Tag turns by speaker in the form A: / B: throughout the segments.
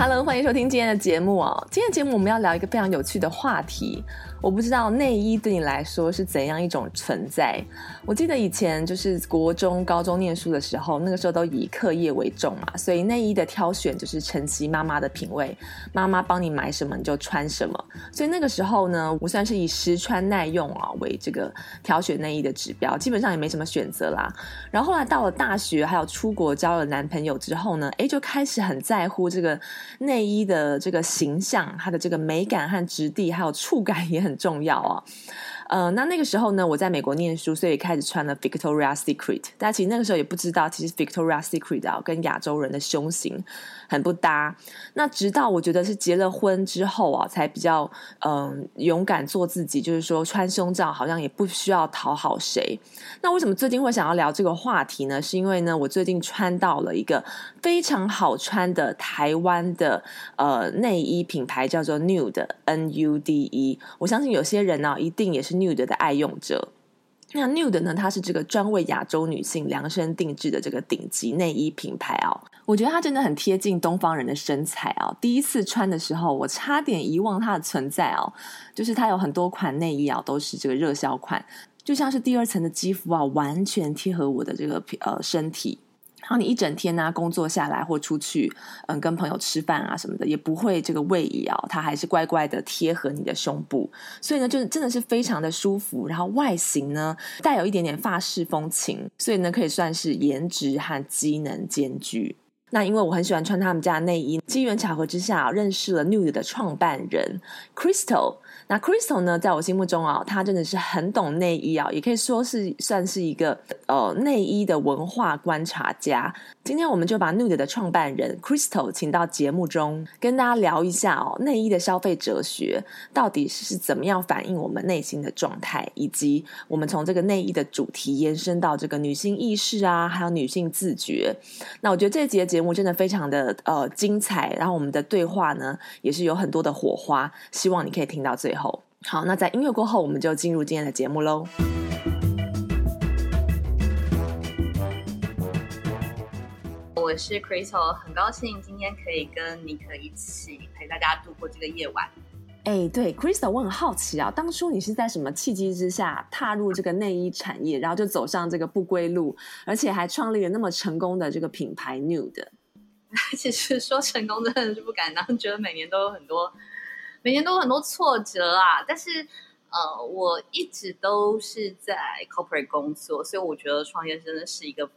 A: Hello，欢迎收听今天的节目哦。今天的节目我们要聊一个非常有趣的话题。我不知道内衣对你来说是怎样一种存在。我记得以前就是国中、高中念书的时候，那个时候都以课业为重嘛，所以内衣的挑选就是承袭妈妈的品味，妈妈帮你买什么你就穿什么。所以那个时候呢，我算是以实穿耐用啊为这个挑选内衣的指标，基本上也没什么选择啦。然后后来到了大学，还有出国交了男朋友之后呢，诶，就开始很在乎这个内衣的这个形象，它的这个美感和质地，还有触感也很。很重要啊，呃，那那个时候呢，我在美国念书，所以开始穿了 Victoria Secret。但其实那个时候也不知道，其实 Victoria Secret 啊，跟亚洲人的胸型很不搭。那直到我觉得是结了婚之后啊，才比较嗯、勇敢做自己，就是说穿胸罩好像也不需要讨好谁。那为什么最近会想要聊这个话题呢？是因为呢，我最近穿到了一个非常好穿的台湾的呃内衣品牌，叫做 Nude N U D E。我相信有些人呢、一定也是 Nude 的爱用者。那 Nude 呢，它是这个专为亚洲女性量身定制的这个顶级内衣品牌哦。我觉得它真的很贴近东方人的身材哦。第一次穿的时候，我差点遗忘它的存在哦。就是它有很多款内衣啊，都是这个热销款，就像是第二层的肌肤啊，完全贴合我的这个呃身体。然后你一整天呢、工作下来或出去，嗯，跟朋友吃饭啊什么的，也不会这个位移啊，它还是乖乖的贴合你的胸部，所以呢，就是真的是非常的舒服。然后外形呢，带有一点点法式风情，所以呢，可以算是颜值和机能兼具。那因为我很喜欢穿他们家的内衣，机缘巧合之下认识了 Nude 的创办人 Crystal。那 Crystal 呢，在我心目中啊，他真的是很懂内衣啊，也可以说是算是一个呃内衣的文化观察家。今天我们就把 Nude 的创办人 Crystal 请到节目中，跟大家聊一下哦，内衣的消费哲学到底是怎么样反映我们内心的状态，以及我们从这个内衣的主题延伸到这个女性意识啊，还有女性自觉。那我觉得这集的节目真的非常的呃精彩，然后我们的对话呢也是有很多的火花，希望你可以听到最后。好，那在音乐过后，我们就进入今天的节目喽。
B: 我是 Crystal，很高兴今天可以跟尼克一起陪大家度过这个夜晚。
A: 哎，对，Crystal，我很好奇啊，当初你是在什么契机之下踏入这个内衣产业，然后就走上这个不归路，而且还创立了那么成功的这个品牌 Nude？
B: 其实说成功真的是不敢当，觉得每年都有很多，每年都有很多挫折啊。但是呃，我一直都是在 corporate 工作，所以我觉得创业真的是一个。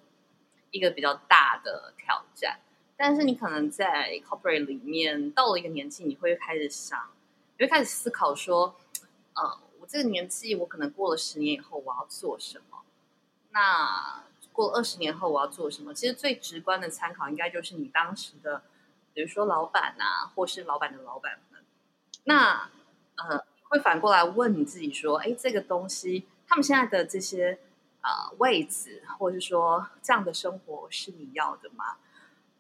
B: 一个比较大的挑战，但是你可能在 corporate 里面到了一个年纪，你会开始想，你会开始思考说，呃，我这个年纪，我可能过了十年以后，我要做什么？那过了二十年后，我要做什么？其实最直观的参考，应该就是你当时的，比如说老板啊，或是老板的老板们。那呃，会反过来问你自己说，哎，这个东西，他们现在的这些。呃，位置，或者是说这样的生活是你要的吗？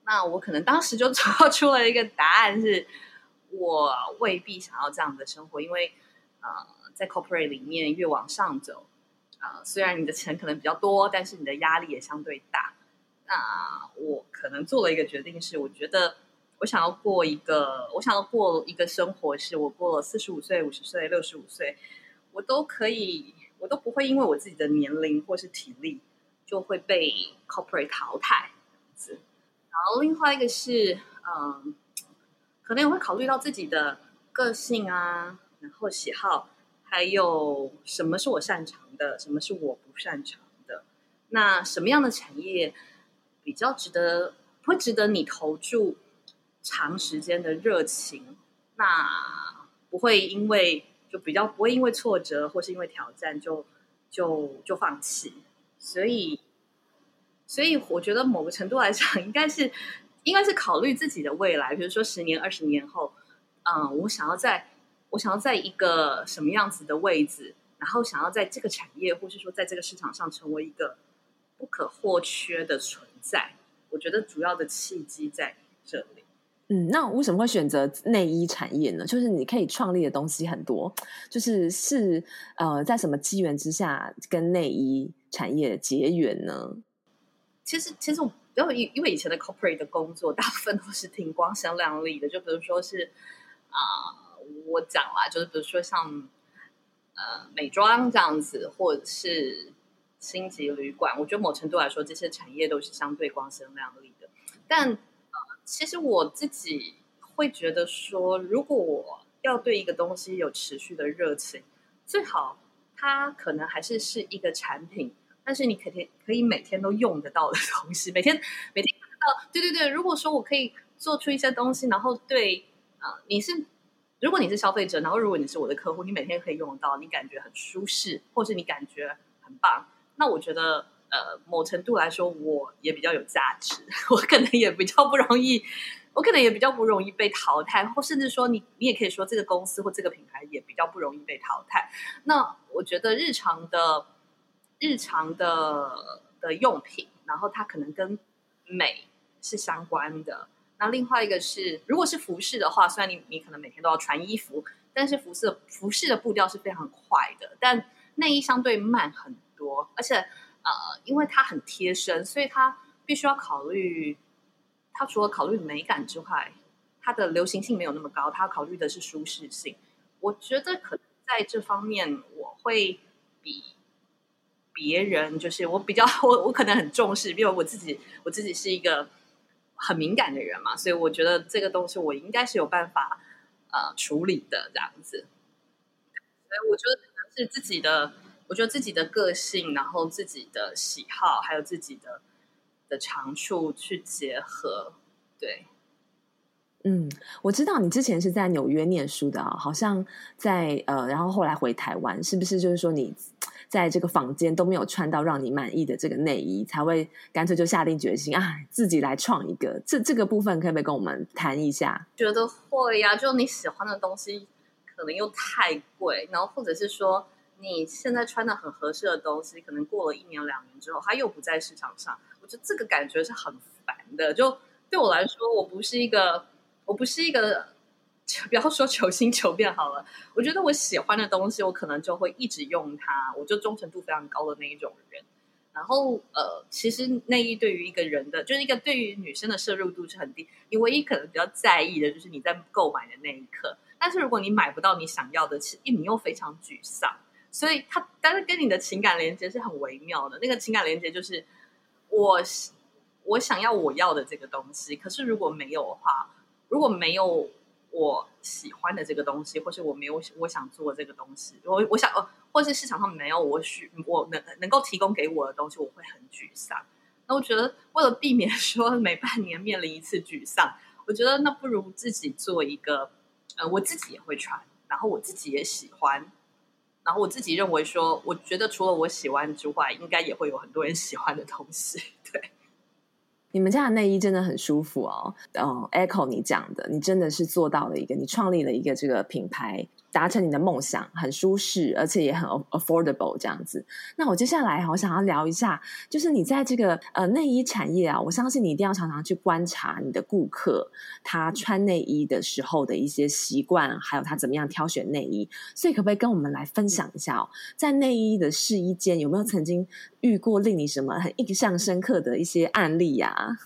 B: 那我可能当时就做出了一个答案是，我未必想要这样的生活，因为呃，在 corporate 里面越往上走，呃，虽然你的钱可能比较多，但是你的压力也相对大。那我可能做了一个决定是，我觉得我想要过一个，我想要过一个生活，是我过了四十五岁、五十岁、六十五岁，我都可以。我都不会因为我自己的年龄或是体力就会被 corporate 淘汰，然后另外一个是，嗯，可能也会考虑到自己的个性啊，然后喜好，还有什么是我擅长的，什么是我不擅长的。那什么样的产业比较值得，会值得你投注长时间的热情？那不会因为。就比较不会因为挫折或是因为挑战就就就放弃，所以所以我觉得某个程度来讲，应该是应该是考虑自己的未来，比如说十年、二十年后，嗯，我想要在我想要在一个什么样子的位置，然后想要在这个产业，或是说在这个市场上成为一个不可或缺的存在。我觉得主要的契机在这里。
A: 嗯，那为什么会选择内衣产业呢？就是你可以创立的东西很多，就是是呃，在什么机缘之下跟内衣产业结缘呢？
B: 其实，其实我因为因为以前的 corporate 的工作，大部分都是挺光鲜亮丽的，就比如说是啊、我讲啦，就是比如说像呃美妆这样子，或者是星级旅馆，我觉得某程度来说，这些产业都是相对光鲜亮丽的，但。其实我自己会觉得说，如果我要对一个东西有持续的热情，最好它可能还是是一个产品，但是你肯定可以每天都用得到的 东西，每天每天用得到。对对对，如果说我可以做出一些东西，然后对啊、呃，你是如果你是消费者，然后如果你是我的客户，你每天可以用得到，你感觉很舒适，或是你感觉很棒，那我觉得。呃，某程度来说，我也比较有价值，我可能也比较不容易，我可能也比较不容易被淘汰，或甚至说你，你你也可以说这个公司或这个品牌也比较不容易被淘汰。那我觉得日常的、日常的的用品，然后它可能跟美是相关的。那另外一个是，如果是服饰的话，虽然你你可能每天都要穿衣服，但是服饰服饰的步调是非常快的，但内衣相对慢很多，而且。呃，因为它很贴身，所以它必须要考虑。它除了考虑美感之外，它的流行性没有那么高。它考虑的是舒适性。我觉得可能在这方面，我会比别人，就是我比较，我我可能很重视，因为我自己我自己是一个很敏感的人嘛，所以我觉得这个东西我应该是有办法呃处理的这样子。所以我觉得可能是自己的。我觉得自己的个性，然后自己的喜好，还有自己的的长处去结合，对。
A: 嗯，我知道你之前是在纽约念书的啊，好像在呃，然后后来回台湾，是不是就是说你在这个房间都没有穿到让你满意的这个内衣，才会干脆就下定决心啊，自己来创一个？这这个部分可不可以跟我们谈一下？
B: 觉得会呀，就你喜欢的东西可能又太贵，然后或者是说。你现在穿的很合适的东西，可能过了一年两年之后，它又不在市场上。我觉得这个感觉是很烦的。就对我来说，我不是一个，我不是一个，不要说求新求变好了。我觉得我喜欢的东西，我可能就会一直用它，我就忠诚度非常高的那一种人。然后，呃，其实内衣对于一个人的，就是一个对于女生的摄入度是很低。你唯一可能比较在意的就是你在购买的那一刻。但是如果你买不到你想要的，其实你又非常沮丧。所以他，但是跟你的情感连接是很微妙的。那个情感连接就是我，我想要我要的这个东西。可是如果没有的话，如果没有我喜欢的这个东西，或是我没有我想做这个东西，我我想呃，或是市场上没有我需我能能够提供给我的东西，我会很沮丧。那我觉得，为了避免 说每半年面临一次沮丧，我觉得那不如自己做一个，呃，我自己也会穿，然后我自己也喜欢。然后我自己认为说，我觉得除了我喜欢之外，应该也会有很多人喜欢的东西。对，
A: 你们家的内衣真的很舒服哦。嗯，Echo 你讲的，你真的是做到了一个，你创立了一个这个品牌。达成你的梦想，很舒适，而且也很 affordable 这样子。那我接下来我想要聊一下，就是你在这个呃内衣产业啊，我相信你一定要常常去观察你的顾客他穿内衣的时候的一些习惯，还有他怎么样挑选内衣。所以可不可以跟我们来分享一下哦，在内衣的试衣间有没有曾经遇过令你什么很印象深刻的一些案例呀？啊？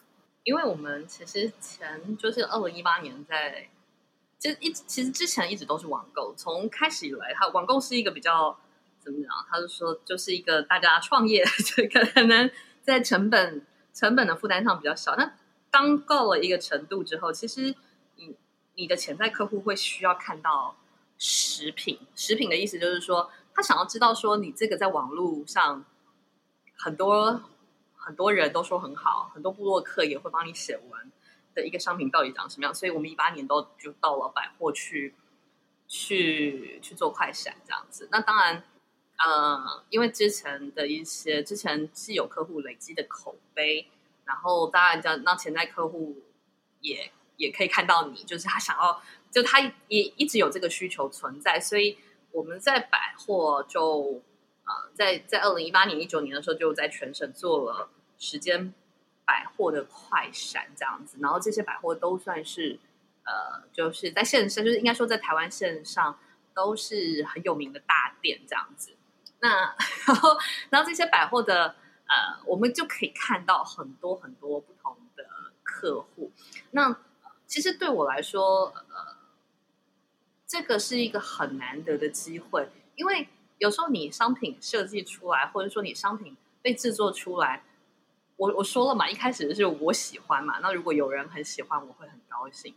B: 因为我们其实前就是二零一八年在。其实一其实之前一直都是网购，从开始以来，它网购是一个比较怎么讲？他就说就是一个大家创业，就可能在成本成本的负担上比较小。那当够了一个程度之后，其实你你的潜在客户会需要看到食品。食品的意思就是说，他想要知道说你这个在网络上很多很多人都说很好，很多部落客也会帮你写文。的一个商品到底长什么样？所以我们一八年都就到了百货去，去去做快闪这样子。那当然，呃，因为之前的一些之前既有客户累积的口碑，然后当然叫让潜在客户也也可以看到你，就是他想要就他也一直有这个需求存在，所以我们在百货就呃，在在二零一八年、一九年的时候，就在全省做了时间百货的快闪这样子，然后这些百货都算是呃，就是在线上，就是应该说在台湾线上都是很有名的大店这样子。那然后，然后这些百货的呃，我们就可以看到很多很多不同的客户。那其实对我来说，呃，这个是一个很难得的机会，因为有时候你商品设计出来，或者说你商品被制作出来，我我说了嘛，一开始是我喜欢嘛，那如果有人很喜欢，我会很高兴。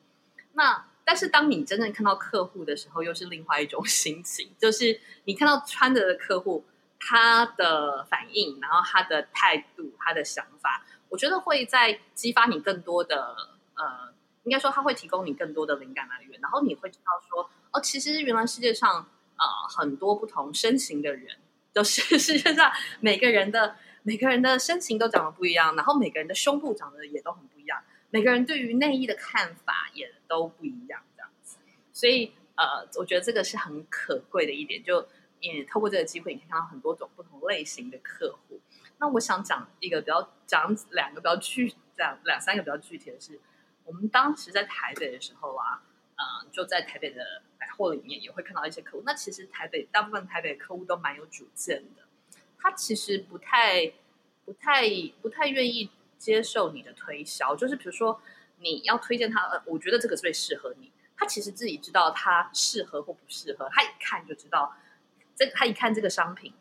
B: 那但是当你真正看到客户的时候，又是另外一种 心情，就是你看到穿着的客户他的反应，然后他的态度、他的想法，我觉得会在激发你更多的呃，应该说他会提供你更多的灵感来源，然后你会知道说，哦，其实原来世界上呃很多不同身形的人，就是 世界上每个人的每个人的身形都长得不一样，然后每个人的胸部长得也都很不一样。每个人对于内衣的看法也都不一样，这样子，所以呃，我觉得这个是很可贵的一点。就也透过这个机会，你可以看到很多种不同类型的客户。那我想讲一个比较讲两个比较具讲两三个比较具体的是，我们当时在台北的时候啊，呃，就在台北的百货里面也会看到一些客户。那其实台北大部分台北的客户都蛮有主见的，他其实不太不太不太愿意。接受你的推销，就是比如说你要推荐他，呃，我觉得这个最适合你。他其实自己知道他适合或不适合，他一看就知道。这他一看这个商品，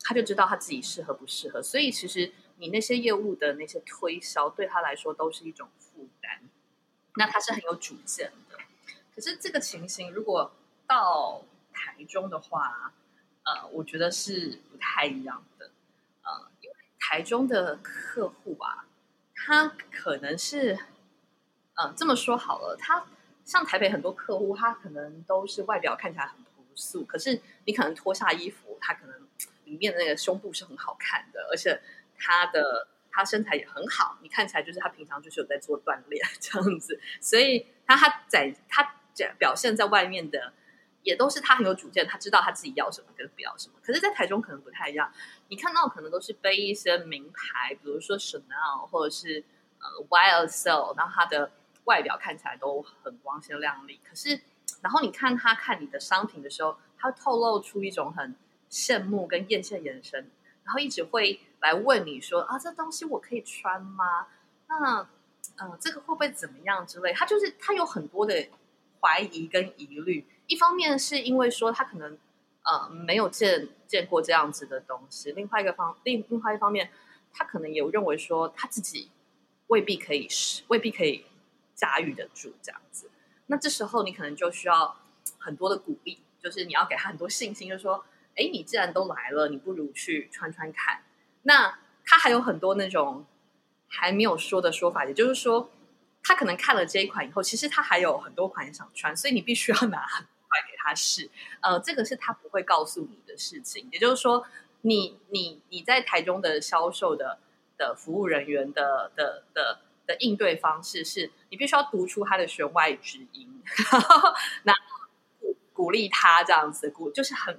B: 他就知道他自己适合不适合。所以其实你那些业务的那些推销，对他来说都是一种负担。那他是很有主见的。可是这个情形如果到台中的话，呃，我觉得是不太一样的。呃，因为台中的客户啊。他可能是，嗯，这么说好了，他像台北很多客户，他可能都是外表看起来很朴素，可是你可能脱下衣服，他可能里面的那个胸部是很好看的，而且他的他身材也很好，你看起来就是他平常就是有在做锻炼 这样子，所以他他在他表现在外面的。也都是他很有主见，他知道他自己要什么跟不要什么。可是，在台中可能不太一样，你看到可能都是背一些名牌，比如说 Chanel 或者是呃 YSL，然后他的外表看起来都很光鲜亮丽。可是，然后你看他看你的商品的时候，他透露出一种很羡慕跟艳羡眼神，然后一直会来问你说啊，这东西我可以穿吗？那嗯、这个会不会怎么样之类？他就是他有很多的怀疑跟疑虑。一方面是因为说他可能呃没有见见过这样子的东西，另外一个方另另外一方面，他可能也认为说他自己未必可以是未必可以驾驭得住这样子。那这时候你可能就需要很多的鼓励，就是你要给他很多信心，就是说，哎，你既然都来了，你不如去穿穿看。那他还有很多那种还没有说的说法，也就是说，他可能看了这一款以后，其实他还有很多款想穿，所以你必须要拿。给他试，呃，这个是他不会告诉你的事情。也就是说，你你你在台中的销售的的服务人员的的的的应对方式是，你必须要读出他的弦外之音，然后鼓鼓励他这样子，鼓就是很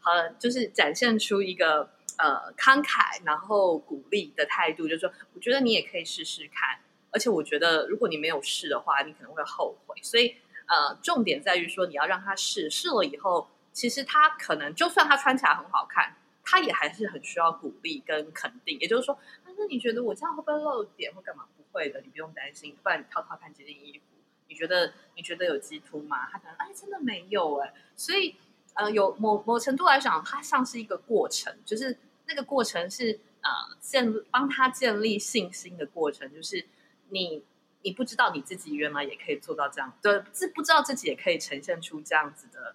B: 很就是展现出一个呃慷慨然后鼓励的态度，就是说，我觉得你也可以试试看，而且我觉得如果你没有试的话，你可能会后悔，所以。呃，重点在于说，你要让他试试了以后，其实他可能就算他穿起来很好看，他也还是很需要鼓励跟肯定。也就是说，那你觉得我这样会不会露点或干嘛？不会的，你不用担心。不然你套套看这件衣服，你觉得你觉得有激凸吗？他可能哎，真的没有哎。所以呃，有某某程度来讲，它像是一个过程，就是那个过程是呃建帮他建立信心的过程，就是你。你不知道你自己原来也可以做到这样，对，自不知道自己也可以呈现出这样子的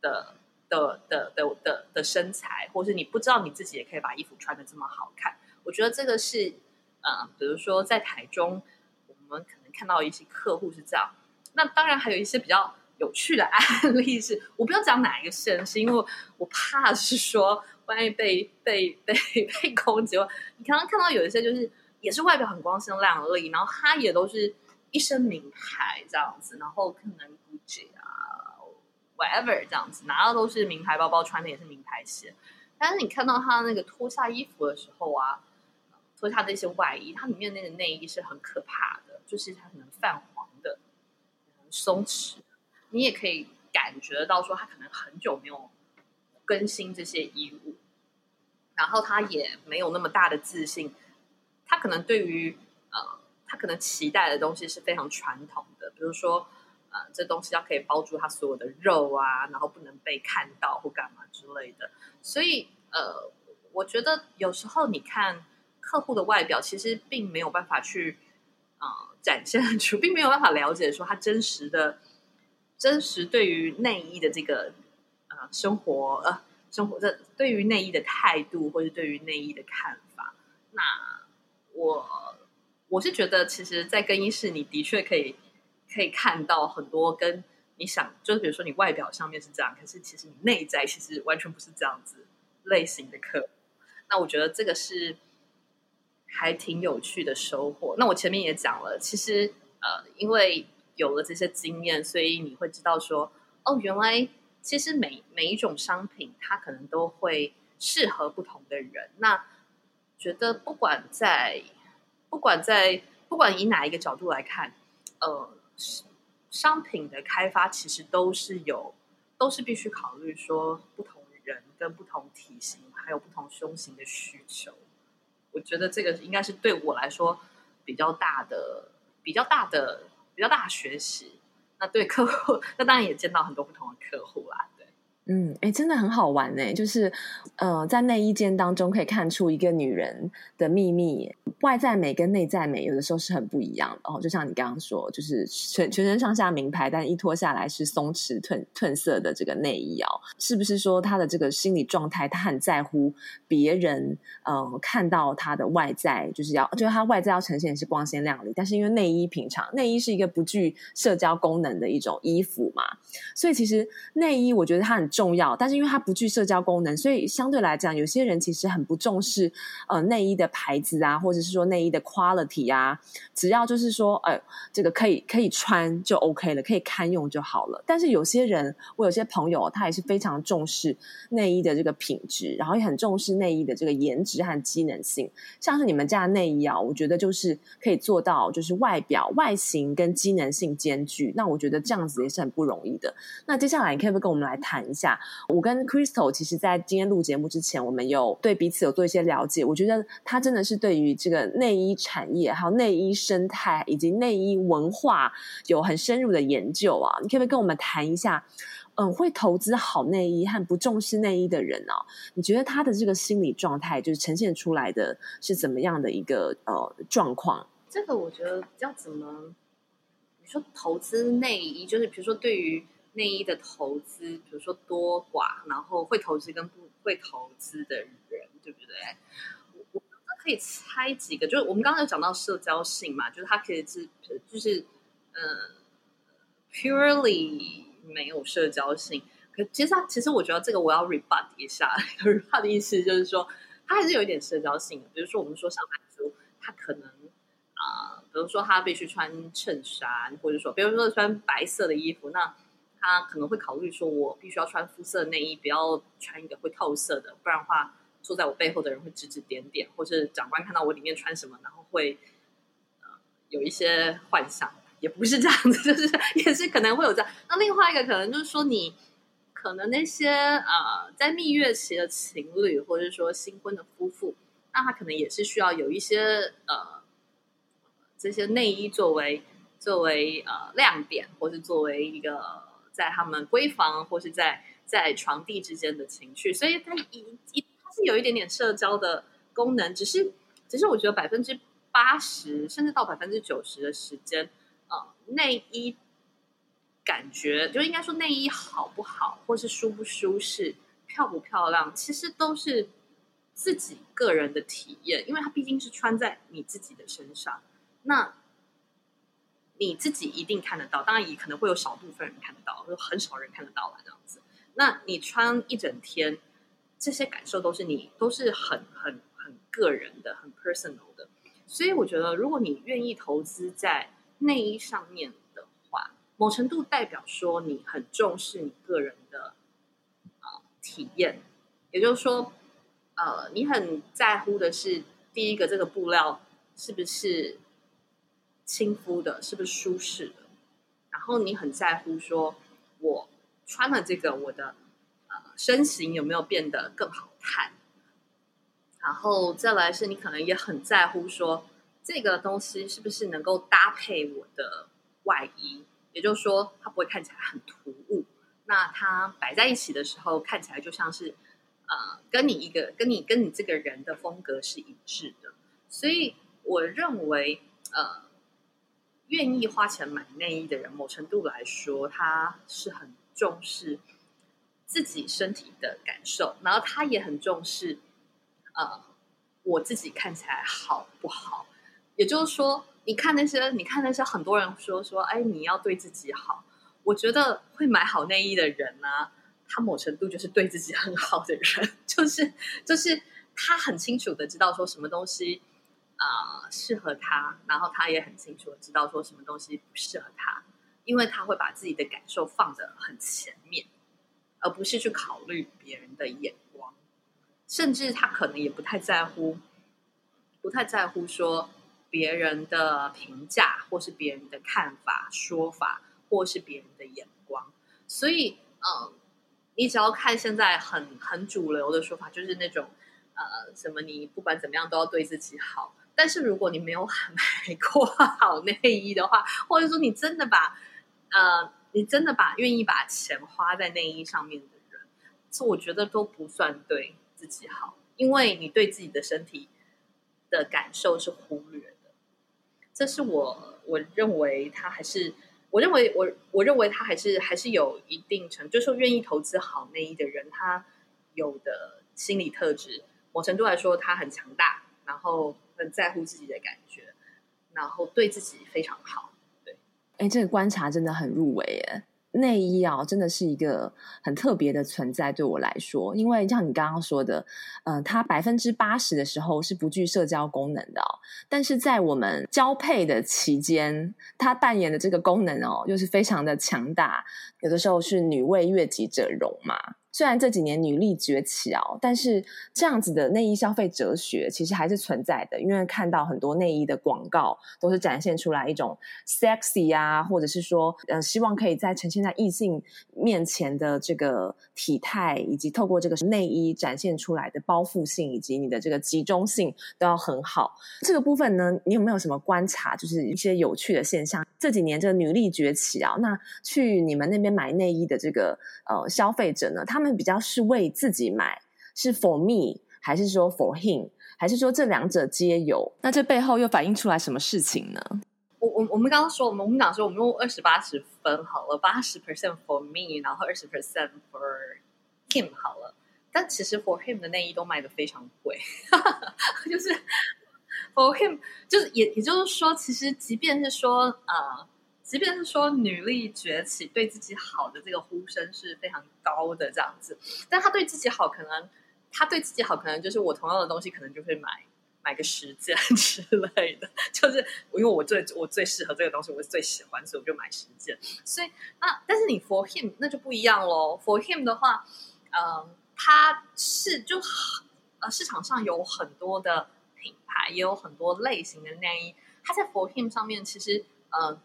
B: 的的的的的的身材，或是你不知道你自己也可以把衣服穿的这么好看。我觉得这个是，呃，比如说在台中，我们可能看到一些客户是这样。那当然还有一些比较有趣的案例是，我不要讲哪一个县，是因为我怕是说万一被被被被 攻击。你刚刚看到有一些就是。也是外表很光鲜亮丽，然后他也都是一身名牌这样子，然后可能 Gucci 啊，whatever 这样子，拿的都是名牌包包，穿的也是名牌鞋。但是你看到他那个脱下衣服的时候啊，脱下那些外衣，它里面那个内衣是很可怕的，就是它可能泛黄的，很松弛。你也可以感觉到说，他可能很久没有更新这些衣物，然后他也没有那么大的自信。他可能对于呃，他可能期待的东西是非常传统的，比如说呃，这东西要可以包住他所有的肉啊，然后不能被看到或干嘛之类的。所以，呃，我觉得有时候你看客户的外表，其实并没有办法去啊、展现出，并没有办法了解说他真实的、真实对于内衣的这个呃生活呃生活的对于内衣的态度，或者对于内衣的看法。那我我是觉得，其实，在更衣室，你的确可以可以看到很多跟。你想，就是比如说你外表上面是这样，可是其实你内在其实完全不是这样子类型的客户。那我觉得这个是还挺有趣的收获。那我前面也讲了，其实呃，因为有了这些经验，所以你会知道说，哦，原来其实每每一种商品它可能都会适合不同的人。那觉得不管在不管在不管以哪一个角度来看，呃。商品的开发其实都是有，都是必须考虑说不同人跟不同体型，还有不同胸型的需求。我觉得这个应该是对我来说比较大的、比较大的、比较大学习。那对客户，那当然也见到很多不同的客户啦。
A: 嗯，哎，真的很好玩呢。就是，呃，在内衣间当中可以看出一个女人的秘密，外在美跟内在美有的时候是很不一样的。哦，就像你刚刚说，就是全全身上下名牌，但一脱下来是松弛褪褪色的这个内衣哦，是不是说她的这个心理状态，她很在乎别人，呃，看到她的外在，就是要，就是她外在要呈现是光鲜亮丽，但是因为内衣平常，内衣是一个不具社交功能的一种衣服嘛，所以其实内衣我觉得它很。重要，但是因为它不具社交功能，所以相对来讲，有些人其实很不重视呃内衣的牌子啊，或者是说内衣的 quality 啊，只要就是说，呃，这个可以可以穿就 OK 了，可以堪用就好了。但是有些人，我有些朋友，他也是非常重视内衣的这个品质，然后也很重视内衣的这个颜值和机能性。像是你们家的内衣啊，我觉得就是可以做到，就是外表外形跟机能性兼具。那我觉得这样子也是很不容易的。那接下来，你可以不可以跟我们来谈一下？我跟 Crystal 其实，在今天录节目之前，我们有对彼此有做一些了解。我觉得他真的是对于这个内衣产业、还有内衣生态以及内衣文化有很深入的研究啊！你可不可以跟我们谈一下？嗯，会投资好内衣和不重视内衣的人哦，你觉得他的这个心理状态，就是呈现出来的是怎么样的一个呃状况？
B: 这个我觉得要怎么？你说投资内衣，就是比如说对于。内衣的投资，比如说多寡，然后会投资跟不会投资的人，对不对？我我可以猜几个，就是我们刚刚有讲到社交性嘛，就是它可以是就是、呃、purely 没有社交性。可其实它其实我觉得这个我要 rebut 一下，rebut 的意思就是说它还是有一点社交性的。比如说我们说上班族，他可能啊、比如说他必须穿衬衫，或者说比如说穿白色的衣服，那他可能会考虑说，我必须要穿肤色内衣，不要穿一个会透色的，不然的话，坐在我背后的人会指指点点，或是长官看到我里面穿什么，然后会呃有一些幻想，也不是这样子，就是也是可能会有这样。那另外一个可能就是说，你可能那些呃在蜜月期的情侣，或者说新婚的夫妇，那他可能也是需要有一些呃这些内衣作为作为呃亮点，或是作为一个。在他们闺房或是在在床地之间的情绪，所以它一一它是有一点点社交的功能，只是只是我觉得百分之八十甚至到百分之九十的时间，呃，内衣感觉就应该说内衣好不好，或是舒不舒适、漂不漂亮，其实都是自己个人的体验，因为它毕竟是穿在你自己的身上，那。你自己一定看得到，当然也可能会有少部分人看得到，就很少人看得到了这样子。那你穿一整天，这些感受都是你都是很很很个人的、很 personal 的。所以我觉得，如果你愿意投资在内衣上面的话，某程度代表说你很重视你个人的呃体验，也就是说，呃，你很在乎的是第一个这个布料是不是亲肤的，是不是舒适的，然后你很在乎说我穿了这个我的呃身形有没有变得更好看，然后再来是你可能也很在乎说这个东西是不是能够搭配我的外衣。也就是说，它不会看起来很突兀。那它摆在一起的时候，看起来就像是，呃，跟你一个、跟你、跟你这个人的风格是一致的。所以，我认为，呃，愿意花钱买内衣的人，某程度来说，他是很重视自己身体的感受，然后他也很重视，呃，我自己看起来好不好。也就是说。你看那些，你看那些很多人说说，哎，你要对自己好。我觉得会买好内衣的人呢、他某程度就是对自己很好的人，就是就是他很清楚的知道说什么东西啊、适合他，然后他也很清楚知道说什么东西不适合他，因为他会把自己的感受放得很前面，而不是去考虑别人的眼光，甚至他可能也不太在乎，不太在乎说。别人的评价，或是别人的看法、说法，或是别人的眼光，所以，嗯，你只要看现在很很主流的说法，就是那种，呃，什么你不管怎么样都要对自己好。但是如果你没有买过 好内衣的话，或者说你真的把，呃，你真的把愿意把钱花在内衣上面的人，这我觉得都不算对自己好，因为你对自己的身体的感受是忽略的。这是我我认为他还是，我认为我我认为他还是还是有一定程，就是说愿意投资好内衣的人，他有的心理特质，某程度来说他很强大，然后很在乎自己的感觉，然后对自己非常好。对，
A: 哎，这个观察真的很入围耶。内衣啊，真的是一个很特别的存在，对我来说，因为像你刚刚说的，呃，它百分之八十的时候是不具社交功能的哦，但是在我们交配的期间，它扮演的这个功能哦，又是非常的强大，有的时候是女为悦己者容嘛。虽然这几年女力崛起哦，但是这样子的内衣消费哲学其实还是存在的。因为看到很多内衣的广告，都是展现出来一种 sexy 啊，或者是说，呃，希望可以在呈现在异性面前的这个体态，以及透过这个内衣展现出来的包覆性，以及你的这个集中性都要很好。这个部分呢，你有没有什么观察？就是一些有趣的现象？这几年这个女力崛起啊，那去你们那边买内衣的这个呃消费者呢，他们比较是为自己买，是 for me 还是说 for him，还是说这两者皆有？那这背后又反映出来什么事情呢？
B: 我我我们刚刚说，我们我们讲说，我们用二十八十分好了，八十 percent for me，然后二十 percent for him 好了。但其实 for him 的内衣都卖的非常贵，就是 for him，就是也也就是说，其实即便是说呃。即便是说女力崛起，对自己好的这个呼声是非常高的这样子，但他对自己好，可能他对自己好，可能就是我同样的东西，可能就会买买个十件 之类的，就是因为我最我最适合这个东西，我最喜欢，所以我就买十件。所以那但是你 for him 那就不一样喽。for him 的话，嗯、他是就呃市场上有很多的品牌，也有很多类型的内衣，他在 for him 上面其实呃。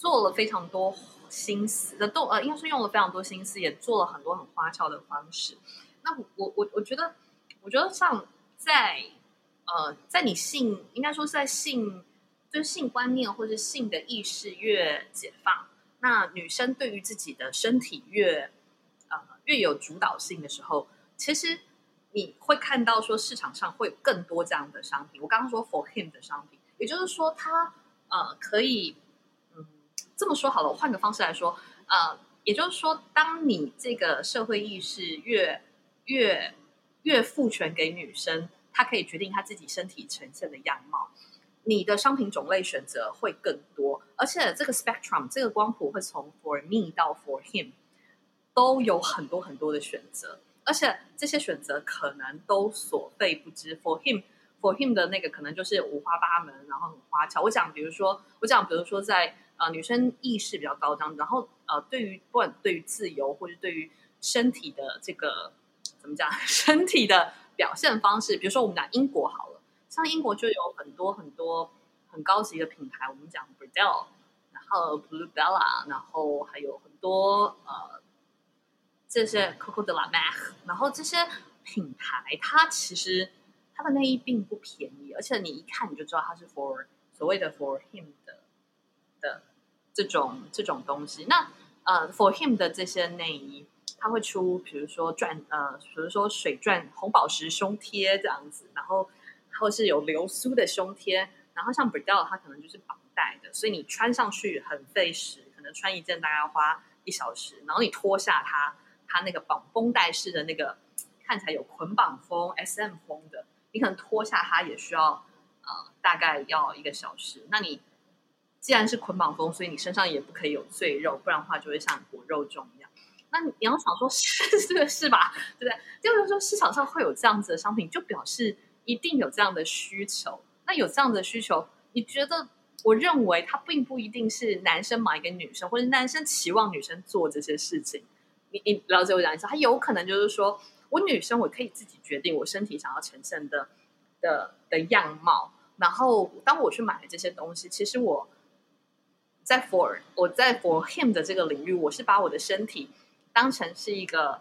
B: 做了非常多心思的，动呃，应该是用了非常多心思，也做了很多很花俏的方式。那我我我觉得，我觉得像在呃，在你性应该说是在性就是性观念或者性的意识越解放，那女生对于自己的身体越呃越有主导性的时候，其实你会看到说市场上会有更多这样的商品。我刚刚说 for him 的商品，也就是说他呃可以嗯。这么说好了，我换个方式来说，呃，也就是说，当你这个社会意识越越越赋权给女生，她可以决定她自己身体呈现的样貌，你的商品种类选择会更多，而且这个 spectrum 这个光谱会从 for me 到 for him 都有很多很多的选择，而且这些选择可能都所费不知。for him for him 的那个可能就是五花八门，然后很花俏。我讲，比如说，我讲，比如说在呃女生意识比较高涨，然后呃对于不管对于自由或者对于身体的这个怎么讲，身体的表现方式，比如说我们讲英国好了，像英国就有很多很多很高级的品牌，我们讲 Burdell，然后 Bluebella，然后还有很多呃这些 Coco de la Mer，然后这些品牌它其实它的内衣并不便宜，而且你一看你就知道它是 for 所谓的 for him 的的这种这种东西。那呃 for him 的这些内衣。它会出，比如说钻呃，比如说水钻红宝石胸贴这样子，然后或是有流苏的胸贴，然后像 Burdell 它可能就是绑带的，所以你穿上去很费时，可能穿一件大概要花一小时，然后你脱下它，它那个绑绷带式的那个看起来有捆绑风 SM 风的，你可能脱下它也需要呃大概要一个小时。那你既然是捆绑风，所以你身上也不可以有赘肉，不然的话就会像裹肉粽一样。那你要想说 是是是吧？对不对？就是说市场上会有这样子的商品，就表示一定有这样的需求。那有这样的需求，你觉得？我认为它并不一定是男生买给女生，或者男生期望女生做这些事情。你你了解我讲意思？他有可能就是说我女生我可以自己决定我身体想要呈现的的的样貌。然后当我去买了这些东西，其实我在 for 我在 for him 的这个领域，我是把我的身体。当成是一个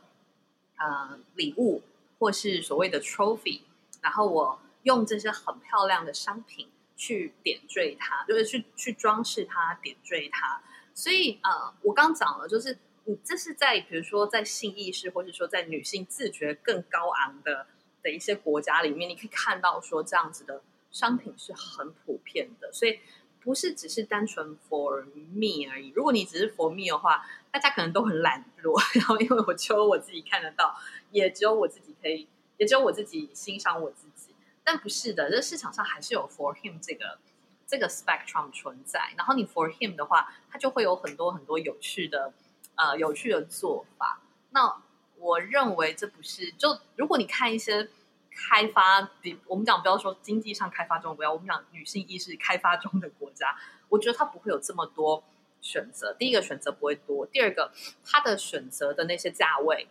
B: 呃礼物，或是所谓的 trophy，然后我用这些很漂亮的商品去点缀它，就是去去装饰它、点缀它。所以呃，我刚讲了，就是你这是在比如说在性意识，或者说在女性自觉更高昂的的一些国家里面，你可以看到说这样子的商品是很普遍的，所以不是只是单纯 for me 而已。如果你只是 for me 的话，大家可能都很懒惰，然后因为我只有我自己看得到，也只有我自己可以，也只有我自己欣赏我自己。但不是的，这市场上还是有 for him 这个这个 spectrum 存在。然后你 for him 的话，它就会有很多很多有趣的呃有趣的做法。那我认为这不是就如果你看一些开发比我们讲不要说经济上开发中，不要我们讲女性意识开发中的国家，我觉得它不会有这么多。选择第一个选择不会多，第二个它的选择的那些价位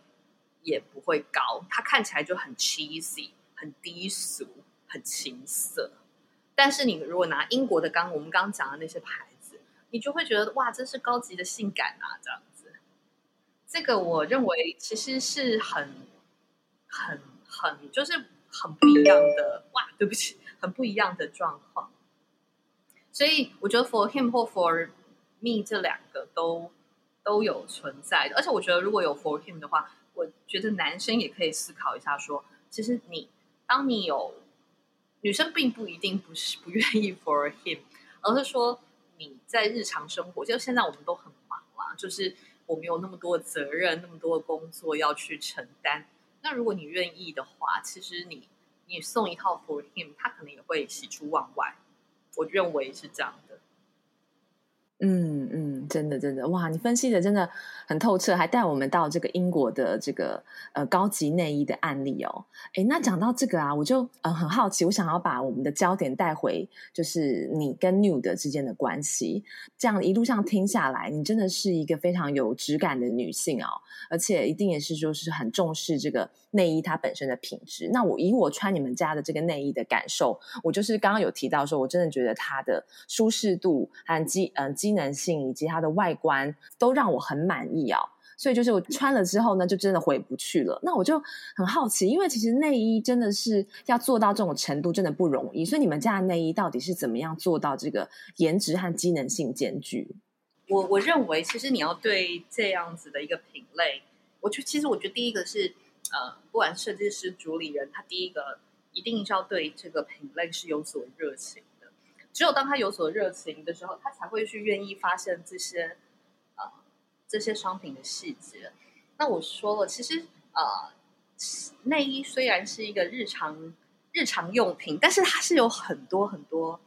B: 也不会高，它看起来就很 cheesy、很低俗、很情色。但是你如果拿英国的刚我们刚刚讲的那些牌子，你就会觉得哇，真是高级的性感啊，这样。这个我认为其实是很、很、很就是很不一样的哇，对不起，很不一样的状况。所以我觉得 for him 或 for me 这两个都都有存在的，而且我觉得如果有 for him 的话，我觉得男生也可以思考一下说，其实你当你有女生并不一定不是不愿意 for him，而是说你在日常生活，就现在我们都很忙啦，就是我没有那么多的责任，那么多的工作要去承担。那如果你愿意的话，其实你你送一套 for him，他可能也会喜出望外。我认为是这样的。
A: 嗯嗯，真的真的哇！你分析的真的很透彻，还带我们到这个英国的这个呃高级内衣的案例哦。诶，那讲到这个啊，我就呃很好奇，我想要把我们的焦点带回，就是你跟 New 的之间的关系。这样一路上听下来，你真的是一个非常有质感的女性哦，而且一定也是说是很重视这个内衣它本身的品质。那我以我穿你们家的这个内衣的感受，我就是刚刚有提到说，我真的觉得它的舒适度和机嗯。机能性以及它的外观都让我很满意啊，所以就是我穿了之后呢，就真的回不去了。那我就很好奇，因为其实内衣真的是要做到这种程度，真的不容易。所以你们家的内衣到底是怎么样做到这个颜值和机能性兼具？
B: 我我认为，其实你要对这样子的一个品类，我觉其实我觉得第一个是呃，不管设计师、主理人，他第一个一定是要对这个品类是有所热情。只有当他有所热情的时候，他才会去愿意发现这些呃这些商品的细节。那我说了，其实呃内衣虽然是一个日常日常用品，但是它是有很多很多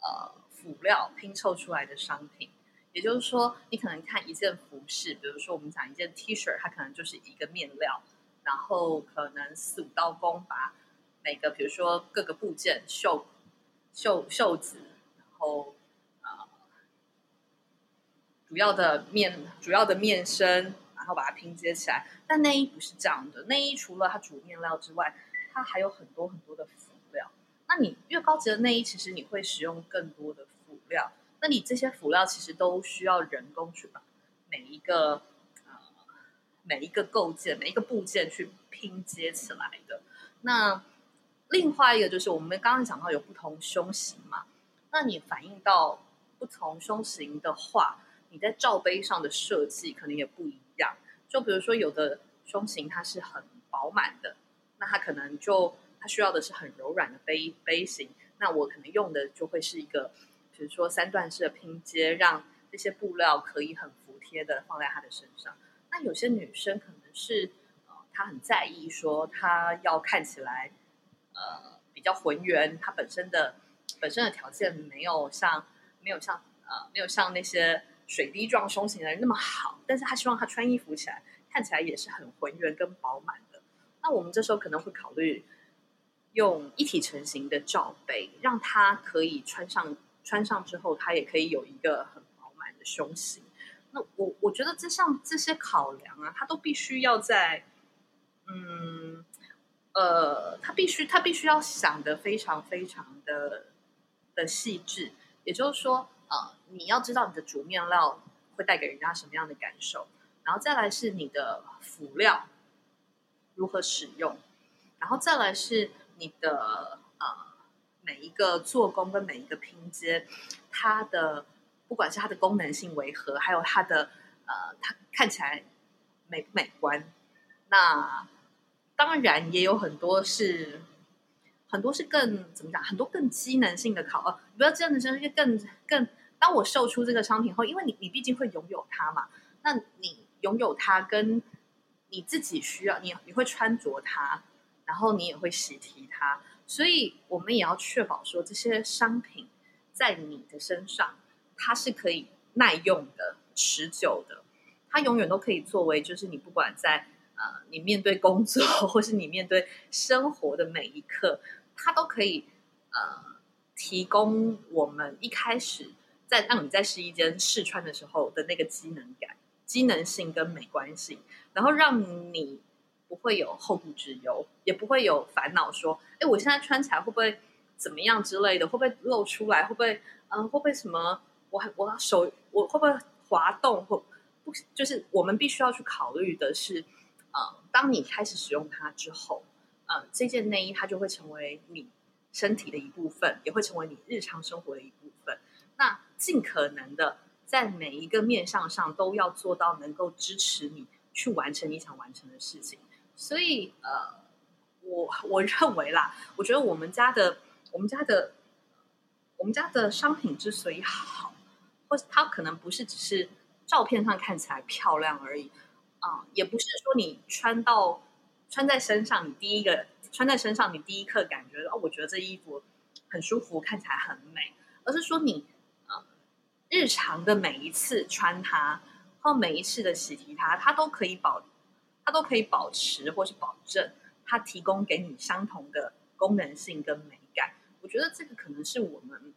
B: 呃辅料拼凑出来的商品。也就是说，你可能看一件服饰，比如说我们讲一件 T 恤，它可能就是一个面料，然后可能四五道工把每个比如说各个部件绣。袖袖子，然后呃主要的面主要的面身，然后把它拼接起来。但内衣不是这样的，内衣除了它主面料之外，它还有很多很多的辅料。那你越高级的内衣，其实你会使用更多的辅料。那你这些辅料其实都需要人工去把每一个呃每一个构件每一个部件去拼接起来的。那另外一个就是我们刚刚讲到有不同胸型嘛，那你反映到不同胸型的话，你在罩杯上的设计可能也不一样。就比如说，有的胸型它是很饱满的，那它可能就它需要的是很柔软的杯杯型。那我可能用的就会是一个，比如说三段式的拼接，让这些布料可以很服帖的放在它的身上。那有些女生可能是呃，她很在意说她要看起来呃比较浑圆，它本身的本身的条件没有像没有像呃没有像那些。水滴状胸型的人那么好，但是他希望他穿衣服起来看起来也是很浑圆跟饱满的。那我们这时候可能会考虑用一体成型的罩杯，让他可以穿上穿上之后，他也可以有一个很饱满的胸型。那我我觉得这像这些考量啊，他都必须要在嗯呃，他必须他必须要想得非常非常的的细致，也就是说。呃，你要知道你的主面料会带给人家什么样的感受，然后再来是你的辅料如何使用，然后再来是你的呃每一个做工跟每一个拼接，它的不管是它的功能性为何，还有它的呃它看起来美不美观，那当然也有很多是。很多是更怎么讲？很多更机能性的考，呃，不要这样的说，是更更。当我售出这个商品后，因为你你毕竟会拥有它嘛，那你拥有它跟你自己需要，你你会穿着它，然后你也会洗涤它，所以我们也要确保说这些商品在你的身上，它是可以耐用的、持久的，它永远都可以作为，就是你不管在呃你面对工作 或是你面对生活的每一刻。它都可以，呃，提供我们一开始在让你在试衣间试穿的时候的那个机能感、机能性跟美观性，然后让你不会有后顾之忧，也不会有烦恼说，哎，我现在穿起来会不会怎么样之类的，会不会露出来，会不会，嗯、会不会什么？我我手我会不会滑动？或不就是我们必须要去考虑的是，呃，当你开始使用它之后。呃，这件内衣它就会成为你身体的一部分，也会成为你日常生活的一部分。那尽可能的在每一个面向上都要做到能够支持你去完成你想完成的事情。所以，呃，我我认为啦，我觉得我们家的我们家的我们家的商品之所以好，或它可能不是只是照片上看起来漂亮而已啊，也不是说你穿到。穿在身上，你第一个穿在身上，你第一刻感觉哦，我觉得这衣服很舒服，看起来很美。而是说你呃，日常的每一次穿它，或每一次的洗涤它，它都可以保，它都可以保持或是保证它提供给你相同的功能性跟美感。我觉得这个可能是我们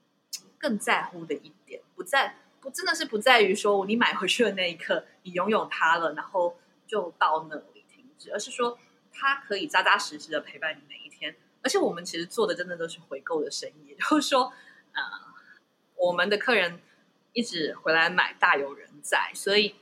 B: 更在乎的一点，不在不真的是不在于说你买回去的那一刻你拥有它了，然后就到那里停止，而是说。它可以扎扎实实的陪伴你每一天，而且我们其实做的真的都是回购的生意，就是说，呃，我们的客人一直回来买，大有人在，所以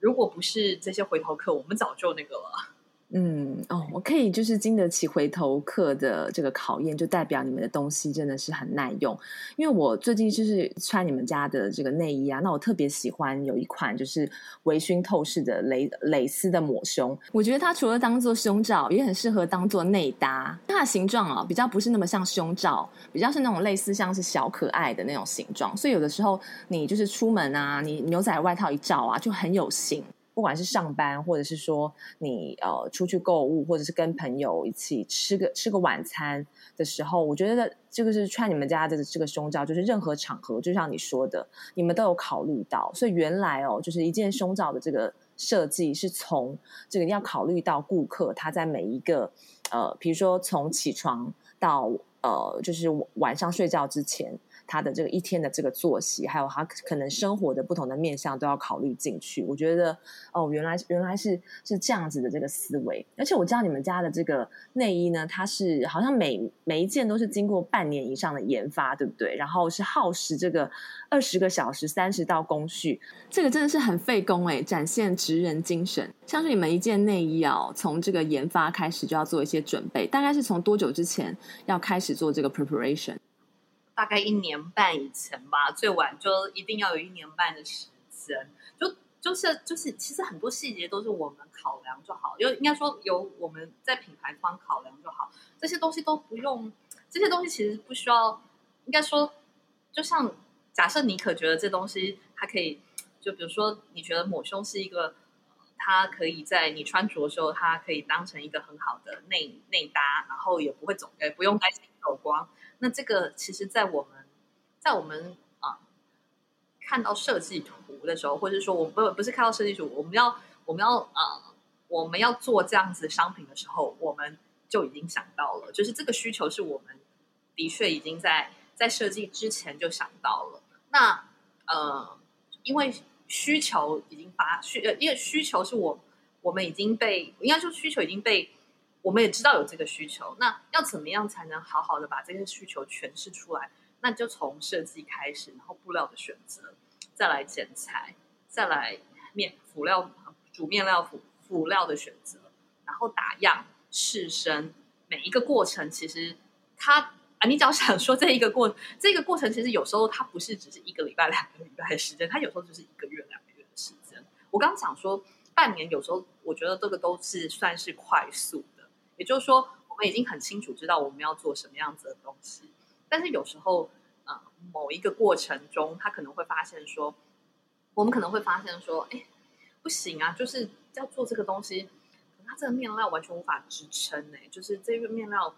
B: 如果不是这些回头客，我们早就那个了。
A: 嗯哦，我可以就是经得起回头客的这个考验，就代表你们的东西真的是很耐用。因为我最近就是穿你们家的这个内衣啊，那我特别喜欢有一款就是微熏透视的蕾蕾丝的抹胸，我觉得它除了当做胸罩，也很适合当做内搭。它的形状啊，比较不是那么像胸罩，比较是那种类似像是小可爱的那种形状，所以有的时候你就是出门啊，你牛仔外套一罩啊，就很有型。不管是上班，或者是说你呃出去购物，或者是跟朋友一起吃个吃个晚餐的时候，我觉得这个是穿你们家的这个胸罩，就是任何场合，就像你说的，你们都有考虑到。所以原来哦，就是一件胸罩的这个设计是从这个要考虑到顾客他在每一个呃，比如说从起床到呃，就是晚上睡觉之前。他的这个一天的这个作息，还有他可能生活的不同的面向都要考虑进去。我觉得哦，原来原来是是这样子的这个思维。而且我知道你们家的这个内衣呢，它是好像每每一件都是经过半年以上的研发，对不对？然后是耗时这个二十个小时、三十道工序，这个真的是很费工哎，展现职人精神。像是你们一件内衣啊，从这个研发开始就要做一些准备，大概是从多久之前要开始做这个 preparation？
B: 大概一年半以前吧，最晚就一定要有一年半的时间。就就是就是，其实很多细节都是我们考量就好，有应该说由我们在品牌方考量就好，这些东西都不用，这些东西其实不需要。应该说，就像假设你可觉得这东西它可以，就比如说你觉得抹胸是一个，它可以在你穿着的时候，它可以当成一个很好的内内搭，然后也不会走，也不用担心走光。那这个其实，在我们，在我们啊看到设计图的时候，或者说我不不是看到设计图，我们要我们要啊我们要做这样子商品的时候，我们就已经想到了，就是这个需求是我们的确已经在在设计之前就想到了。那呃，因为需求已经发需呃，因为需求是我我们已经被应该说需求已经被。我们也知道有这个需求，那要怎么样才能好好的把这个需求诠释出来？那就从设计开始，然后布料的选择，再来剪裁，再来面辅料主面料辅辅料的选择，然后打样试身，每一个过程其实它啊，你只要想说这一个过这个过程，其实有时候它不是只是一个礼拜两个礼拜的时间，它有时候就是一个月两个月的时间。我刚刚讲说半年，有时候我觉得这个都是算是快速。也就是说，我们已经很清楚知道我们要做什么样子的东西，但是有时候，呃，某一个过程中，他可能会发现说，我们可能会发现说，哎，不行啊，就是要做这个东西，它这个面料完全无法支撑呢，就是这个面料，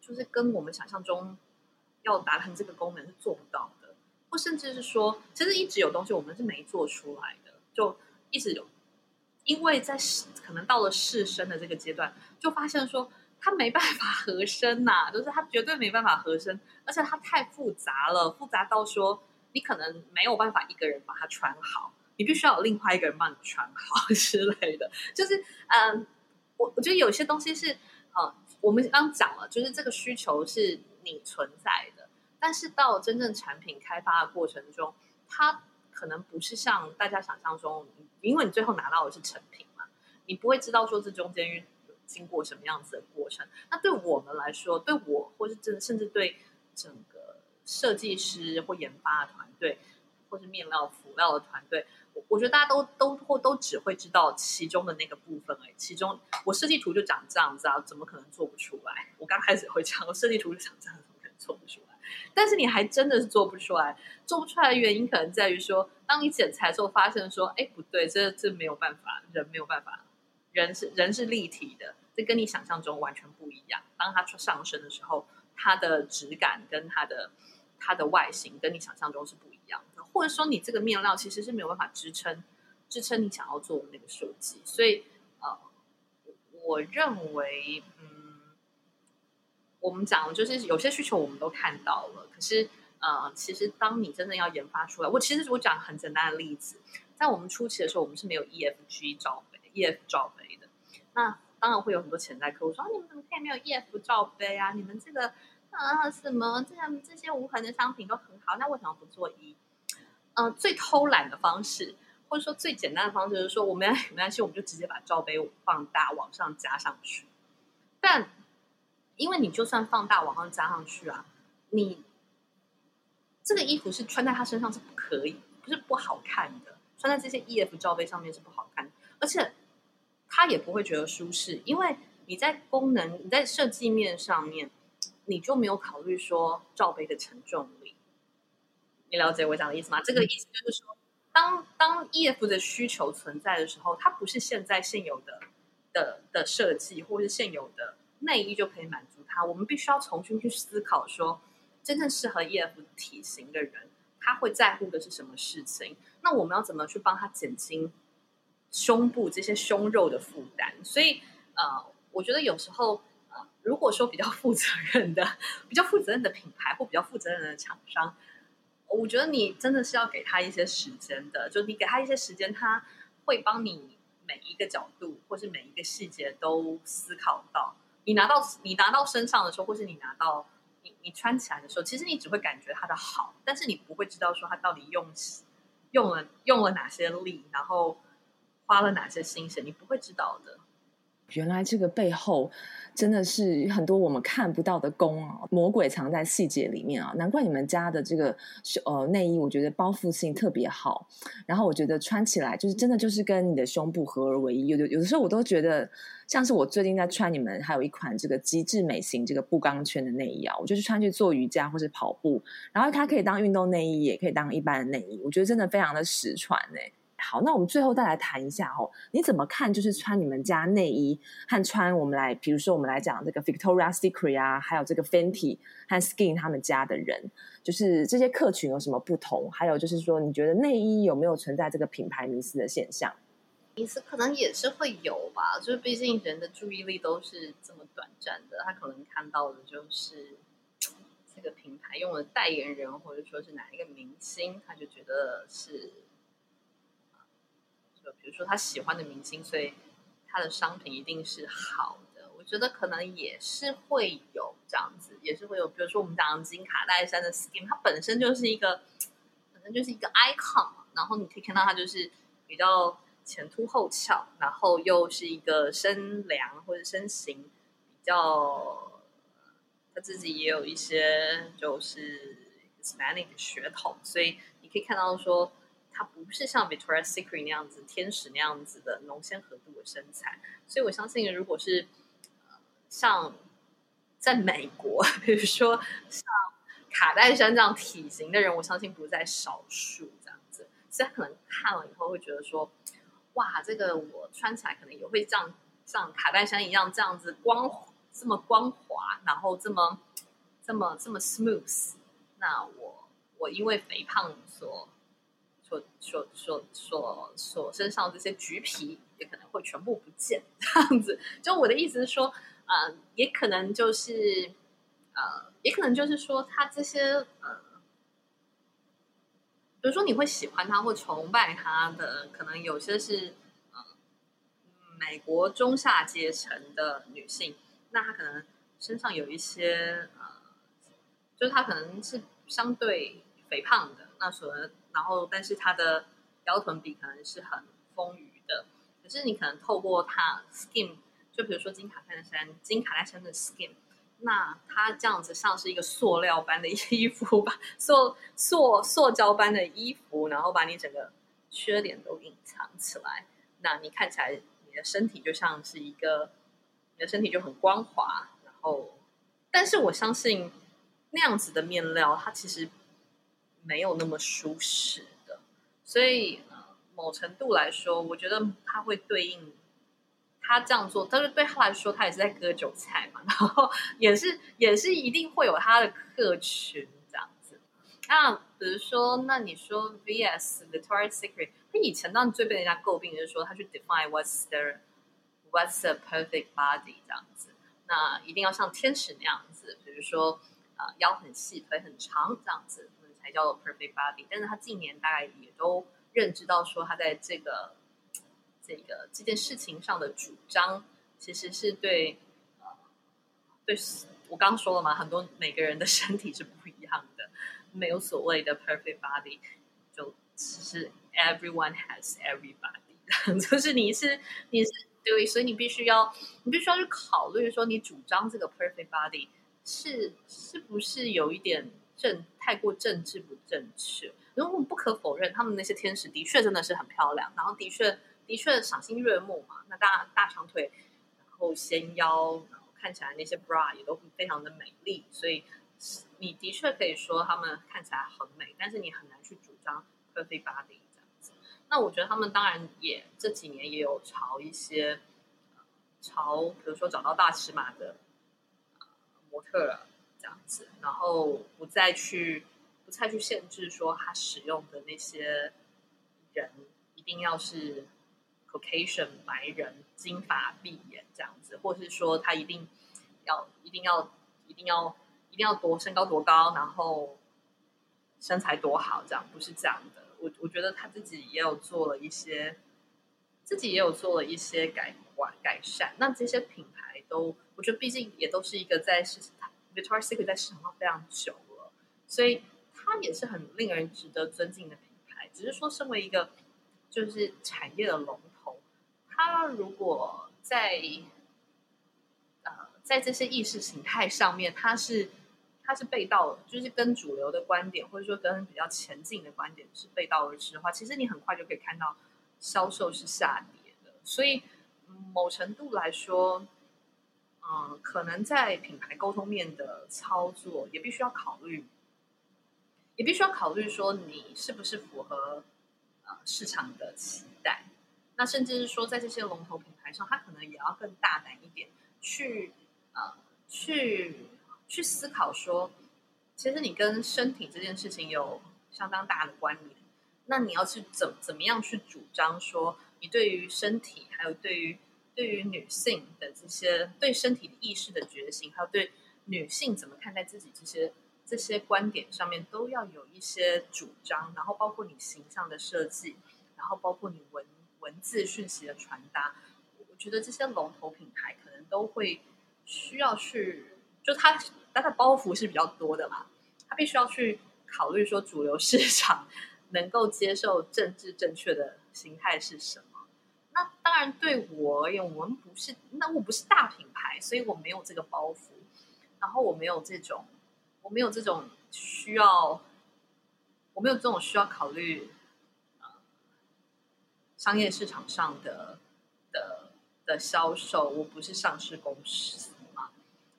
B: 就是跟我们想象中要达成这个功能是做不到的，或甚至是说，其实一直有东西我们是没做出来的，就一直有。因为在可能到了试身的这个阶段，就发现说它没办法合身呐、就是它绝对没办法合身，而且它太复杂了，复杂到说你可能没有办法一个人把它穿好，你必须要有另外一个人帮你穿好 之类的。就是嗯，我我觉得有些东西是呃，我们刚讲了，就是这个需求是你存在的，但是到真正产品开发的过程中，它。可能不是像大家想象中，因为你最后拿到的是成品嘛，你不会知道说这中间经过什么样子的过程。那对我们来说，对我或是真甚至对整个设计师或研发团队，或是面料辅料的团队，我我觉得大家都都或都只会知道其中的那个部分而已。其中我设计图就长这样子啊，怎么可能做不出来？我刚开始会讲，我设计图就长这样，怎么可能做不出来？但是你还真的是做不出来，做不出来的原因可能在于说，当你剪裁之后发现说，哎，不对，这这没有办法，人没有办法，人是人是立体的，这跟你想象中完全不一样。当它穿上身的时候，它的质感跟它的它的外形跟你想象中是不一样的，或者说你这个面料其实是没有办法支撑支撑你想要做的那个设计。所以，呃，我认为，嗯。我们讲就是有些需求我们都看到了，可是呃，其实当你真的要研发出来，我其实我讲很简单的例子，在我们初期的时候，我们是没有 EFG 罩杯、EF 罩杯的。那当然会有很多潜在客户说：“你们怎么可以没有 EF 罩杯啊？你们这个啊什么这样这些无痕的商品都很好，那为什么不做 E？” 嗯、最偷懒的方式，或者说最简单的方式，就是说我们没关系，我们就直接把罩杯放大往上加上去，但。因为你就算放大往上加上去啊，你这个衣服是穿在他身上是不可以，不是不好看的。穿在这些 EF 罩杯上面是不好看，而且他也不会觉得舒适，因为你在功能、你在设计面上面，你就没有考虑说罩杯的承重力。你了解我讲的意思吗？这个意思就是说，当当 EF 的需求存在的时候，它不是现在现有的的的设计，或是现有的。内衣就可以满足他，我们必须要重新去思考说，真正适合 EF 体型的人，他会在乎的是什么事情？那我们要怎么去帮他减轻胸部这些胸肉的负担？所以，呃，我觉得有时候，呃，如果说比较负责任的、比较负责任的品牌或比较负责任的厂商，我觉得你真的是要给他一些时间的，就你给他一些时间，他会帮你每一个角度或是每一个细节都思考到。你拿到你拿到身上的时候，或是你拿到你你穿起来的时候，其实你只会感觉它的好，但是你不会知道说它到底用用了用了哪些力，然后花了哪些心血，你不会知道的。
A: 原来这个背后真的是很多我们看不到的功啊！魔鬼藏在细节里面啊！难怪你们家的这个呃内衣，我觉得包覆性特别好。然后我觉得穿起来就是真的就是跟你的胸部合而为一。有有的时候我都觉得，像是我最近在穿你们还有一款这个极致美型这个不钢圈的内衣啊，我就是穿去做瑜伽或是跑步，然后它可以当运动内衣，也可以当一般的内衣。我觉得真的非常的实穿呢、好，那我们最后再来谈一下哦，你怎么看？就是穿你们家内衣和穿我们来，比如说我们来讲这个 Victoria's Secret 啊，还有这个 Fenty 和 Skin 他们家的人，就是这些客群有什么不同？还有就是说，你觉得内衣有没有存在这个品牌迷思的现象？
B: 迷思可能也是会有吧，就是毕竟人的注意力都是这么短暂的，他可能看到的就是这个品牌用的代言人，或者说是哪一个明星，他就觉得是。比如说他喜欢的明星，所以他的商品一定是好的。我觉得可能也是会有这样子，也是会有。比如说我们讲金卡戴珊的 Skin，它本身就是一个，本身就是一个 icon，然后你可以看到它就是比较前凸后翘，然后又是一个身量或者身形比较，他自己也有一些就是 Hispanic 的血统，所以你可以看到说。它不是像 Victoria's Secret 那样子天使那样子的浓纤合度的身材，所以我相信，如果是像在美国，比如说像卡戴珊这样体型的人，我相信不在少数这样子，所以可能看了以后会觉得说，哇，这个我穿起来可能也会像像卡戴珊一样这样子光这么光滑，然后这么这么这么 smooth，那我我因为肥胖所。所所所所身上这些橘皮也可能会全部不见，这样子。就我的意思是说，呃，也可能就是，呃，也可能就是说，他这些，呃，比如说你会喜欢他或崇拜他的，可能有些是，呃，美国中下阶层的女性，那她可能身上有一些，呃，就是她可能是相对肥胖的，那所。然后，但是他的腰臀比可能是很丰腴的。可是你可能透过他 skin，就比如说金卡戴珊、金卡戴珊的 skin，那它这样子像是一个塑料般的衣服吧，塑塑塑胶般的衣服，然后把你整个缺点都隐藏起来。那你看起来，你的身体就像是一个，你的身体就很光滑。然后，但是我相信那样子的面料，它其实。没有那么舒适的，所以呃，某程度来说，我觉得他会对应他这样做，但是对他来说，他也是在割韭菜嘛，然后 也是也是一定会有他的客群这样子。那比如说，那你说 VS Victoria's Secret，他以前当然最被人家诟病就是说他去 define what's the what's a perfect body 这样子，那一定要像天使那样子，比如说呃腰很细，腿很长这样子。才叫做 perfect body，但是他近年大概也都认知到说，他在这个这个这件事情上的主张，其实是对呃对，我刚刚说了嘛，很多每个人的身体是不一样的，没有所谓的 perfect body，就其实 everyone has everybody，就是你是你是对，所以你必须要你必须要去考虑说，你主张这个 perfect body 是是不是有一点。政太过政治不正确，因为我们不可否认，他们那些天使的确真的是很漂亮，然后的确的确赏心悦目嘛。那大大长腿，然后纤腰，然后看起来那些 bra 也都非常的美丽，所以你的确可以说他们看起来很美，但是你很难去主张 perfect body 这样子。那我觉得他们当然也这几年也有朝一些朝，比如说找到大尺码的模特了。这样子，然后不再去不再去限制说他使用的那些人一定要是 Caucasian 白人金发碧眼这样子，或是说他一定要一定要一定要一定要多身高多高，然后身材多好，这样不是这样的。我我觉得他自己也有做了一些，自己也有做了一些改改改善。那这些品牌都，我觉得毕竟也都是一个在市 Victoria Secret 在市场上非常久了，所以它也是很令人值得尊敬的品牌。只是说，身为一个就是产业的龙头，它如果在呃在这些意识形态上面，它是。它是背道，就是跟主流的观点，或者说跟比较前进的观点是背道而驰的话，其实你很快就可以看到销售是下跌的。所以，某程度来说，嗯，可能在品牌沟通面的操作也必须要考虑，也必须要考虑说你是不是符合呃市场的期待。那甚至是说，在这些龙头品牌上，它可能也要更大胆一点，去呃去。去思考说，其实你跟身体这件事情有相当大的关联。那你要去怎怎么样去主张说，你对于身体，还有对于对于女性的这些对身体的意识的觉醒，还有对女性怎么看待自己这些这些观点上面，都要有一些主张。然后包括你形象的设计，然后包括你文文字讯息的传达，我觉得这些龙头品牌可能都会需要去，就它。但它的包袱是比较多的嘛，他必须要去考虑说主流市场 能够接受政治正确的形态是什么。那当然对我而言，我们不是，那我不是大品牌，所以我没有这个包袱，然后我没有这种，我没有这种需要，我没有这种需要考虑，呃，商业市场上的的的销售，我不是上市公司嘛，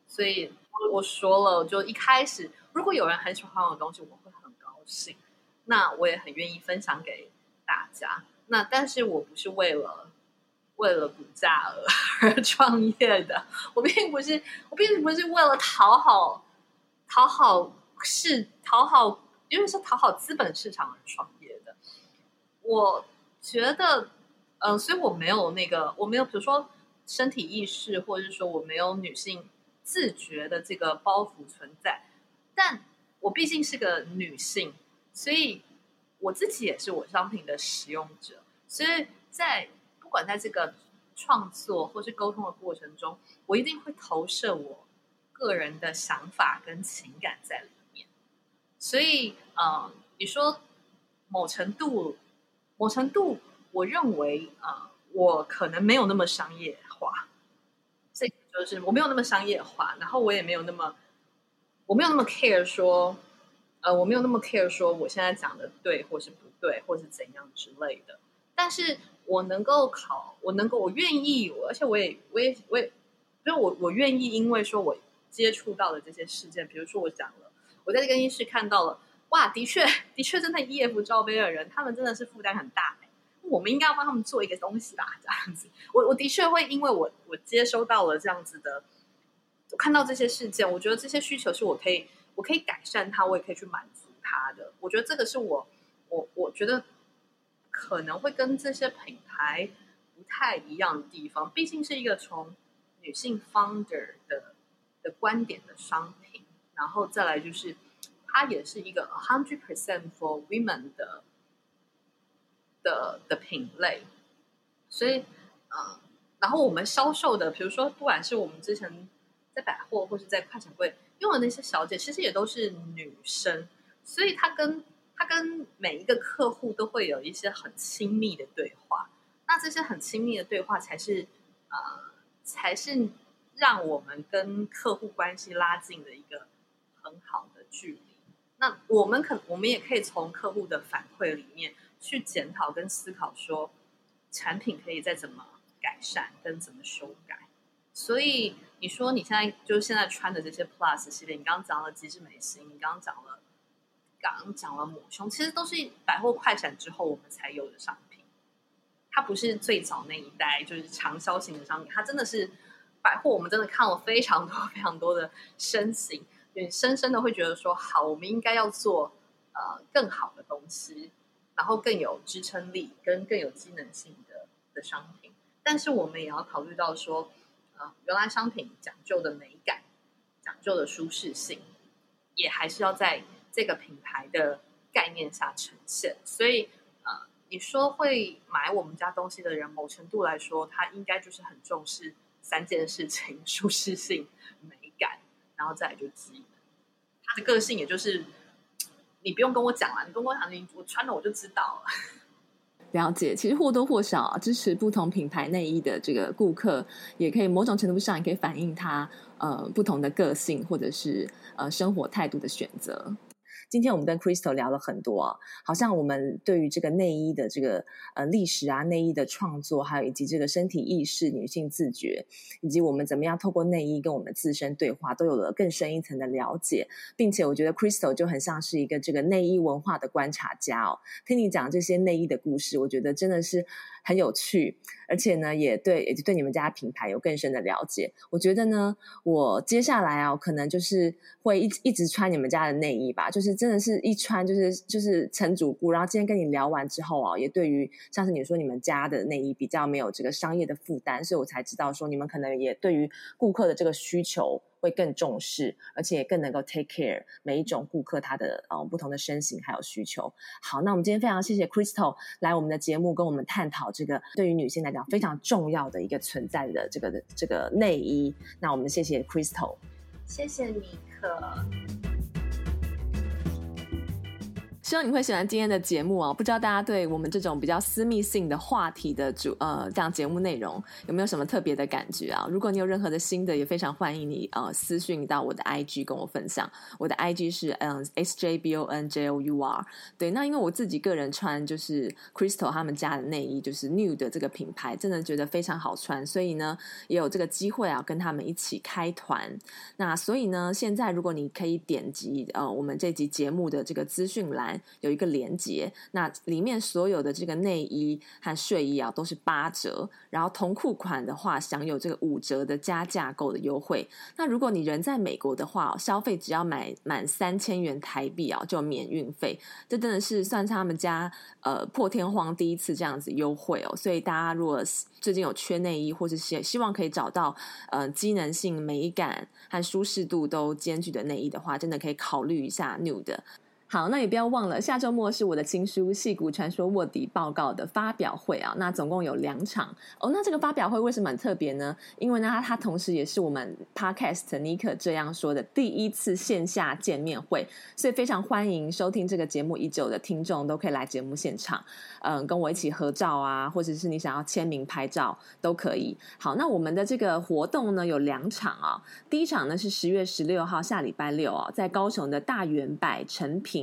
B: 所以。我说了，就一开始，如果有人很喜欢我的东西，我会很高兴。那我也很愿意分享给大家。那但是我不是为了为了股价而 而创业的，我并不是我并不是为了讨好讨好是讨好，因为是讨好资本市场而创业的。我觉得，嗯、所以我没有那个，我没有，比如说身体意识，或者是说我没有女性。自觉的这个包袱存在，但我毕竟是个女性，所以我自己也是我商品的使用者，所以在不管在这个创作或是沟通的过程中，我一定会投射我个人的想法跟情感在里面。所以，呃，你说某程度，某程度，我认为，呃，我可能没有那么商业化。这就是我没有那么商业化，然后我也没有那么，我没有那么 care 说，呃，我没有那么 care 说我现在讲的对或是不对，或是怎样之类的。但是我能够考，我能够，我愿意，我而且我也，我也，我也，就是我，我愿意，因为说我接触到的这些事件，比如说我讲了，我在更衣室看到了，哇，的确，的确，真的 EF 罩杯的人，他们真的是负担很大。我们应该要帮他们做一个东西吧，这样子。我我的确会，因为我我接收到了这样子的，我看到这些事件，我觉得这些需求是我可以，我可以改善它，我也可以去满足它的。我觉得这个是我我我觉得可能会跟这些品牌不太一样的地方，毕竟是一个从女性 founder 的的观点的商品，然后再来就是它也是一个 a hundred percent for women 的。的的品类，所以，呃，然后我们销售的，比如说，不管是我们之前在百货或是在快闪柜用的那些小姐，其实也都是女生，所以她跟她跟每一个客户都会有一些很亲密的对话。那这些很亲密的对话，才是呃，才是让我们跟客户关系拉近的一个很好的距离。那我们可我们也可以从客户的反馈里面。去检讨跟思考，说产品可以再怎么改善，跟怎么修改。所以你说你现在就是现在穿的这些 Plus 系列，你刚刚讲了极致美心，你刚刚讲了，刚讲了抹胸，其实都是百货快闪之后我们才有的商品。它不是最早那一代就是长销型的商品，它真的是百货，我们真的看了非常多非常多的身形，你深深的会觉得说，好，我们应该要做呃更好的东西。然后更有支撑力跟更有机能性的的商品，但是我们也要考虑到说，呃，原来商品讲究的美感、讲究的舒适性，也还是要在这个品牌的概念下呈现。所以，呃，你说会买我们家东西的人，某程度来说，他应该就是很重视三件事情：舒适性、美感，然后再来就机能。他的个性也就是，你不用跟我讲了，你跟我讲，你我穿了我就知道了。
A: 了解，其实或多或少，支持不同品牌内衣的这个顾客，也可以某种程度上也可以反映他呃不同的个性或者是呃生活态度的选择。今天我们跟 Crystal 聊了很多，好像我们对于这个内衣的这个呃历史啊、内衣的创作，还有以及这个身体意识、女性自觉，以及我们怎么样透过内衣跟我们自身对话，都有了更深一层的了解，并且我觉得 Crystal 就很像是一个这个内衣文化的观察家哦。听你讲这些内衣的故事，我觉得真的是。很有趣，而且呢，也对，也对你们家品牌有更深的了解。我觉得呢，我接下来啊，可能就是会一一直穿你们家的内衣吧，就是真的是一穿就是就是成主顾。然后今天跟你聊完之后啊，也对于像是你说你们家的内衣比较没有这个商业的负担，所以我才知道说你们可能也对于顾客的这个需求。会更重视，而且更能够 take care 每一种顾客他的呃不同的身形还有需求。好，那我们今天非常谢谢 Crystal 来我们的节目跟我们探讨这个对于女性来讲非常重要的一个存在的这个这个内衣。那我们谢谢 Crystal，
B: 谢谢你可。
A: 希望你会喜欢今天的节目啊！不知道大家对我们这种比较私密性的话题的主呃这样节目内容有没有什么特别的感觉啊？如果你有任何的心得，也非常欢迎你呃私讯到我的 IG 跟我分享。我的 IG 是嗯 SJBONJOUR。对，那因为我自己个人穿就是 Crystal 他们家的内衣，就是 New 的这个品牌，真的觉得非常好穿，所以呢也有这个机会啊跟他们一起开团。那所以呢，现在如果你可以点击呃我们这集节目的这个资讯栏。有一个连接，那里面所有的这个内衣和睡衣啊都是八折，然后同裤款的话享有这个五折的加价购的优惠。那如果你人在美国的话，消费只要买满三千元台币啊就免运费，这真的是算他们家呃破天荒第一次这样子优惠哦。所以大家如果最近有缺内衣，或是希希望可以找到呃机能性、美感和舒适度都兼具的内衣的话，真的可以考虑一下 Nude。好，那也不要忘了，下周末是我的新书《戏骨传说卧底报告》的发表会啊。那总共有两场哦。那这个发表会为什么很特别呢？因为呢，它同时也是我们 Podcast 尼克这样说的第一次线下见面会，所以非常欢迎收听这个节目已久的听众都可以来节目现场，嗯，跟我一起合照啊，或者是你想要签名拍照都可以。好，那我们的这个活动呢有两场啊。第一场呢是十月十六号下礼拜六啊，在高雄的大圆百诚品。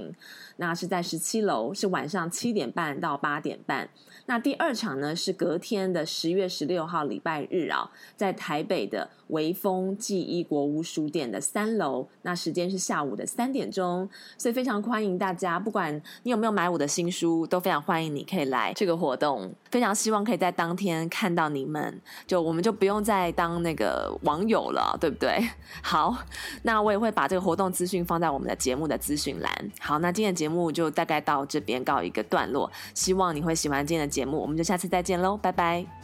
A: 那是在十七楼，是晚上七点半到八点半。那第二场呢是隔天的十月十六号礼拜日啊，在台北的微风纪伊国屋书店的三楼。那时间是下午的三点钟，所以非常欢迎大家，不管你有没有买我的新书，都非常欢迎你可以来这个活动。非常希望可以在当天看到你们，就我们就不用再当那个网友了，对不对？好，那我也会把这个活动资讯放在我们的节目的资讯栏。好，那今天的节目就大概到这边告一个段落，希望你会喜欢今天的节节目，我们就下次再见喽，拜拜。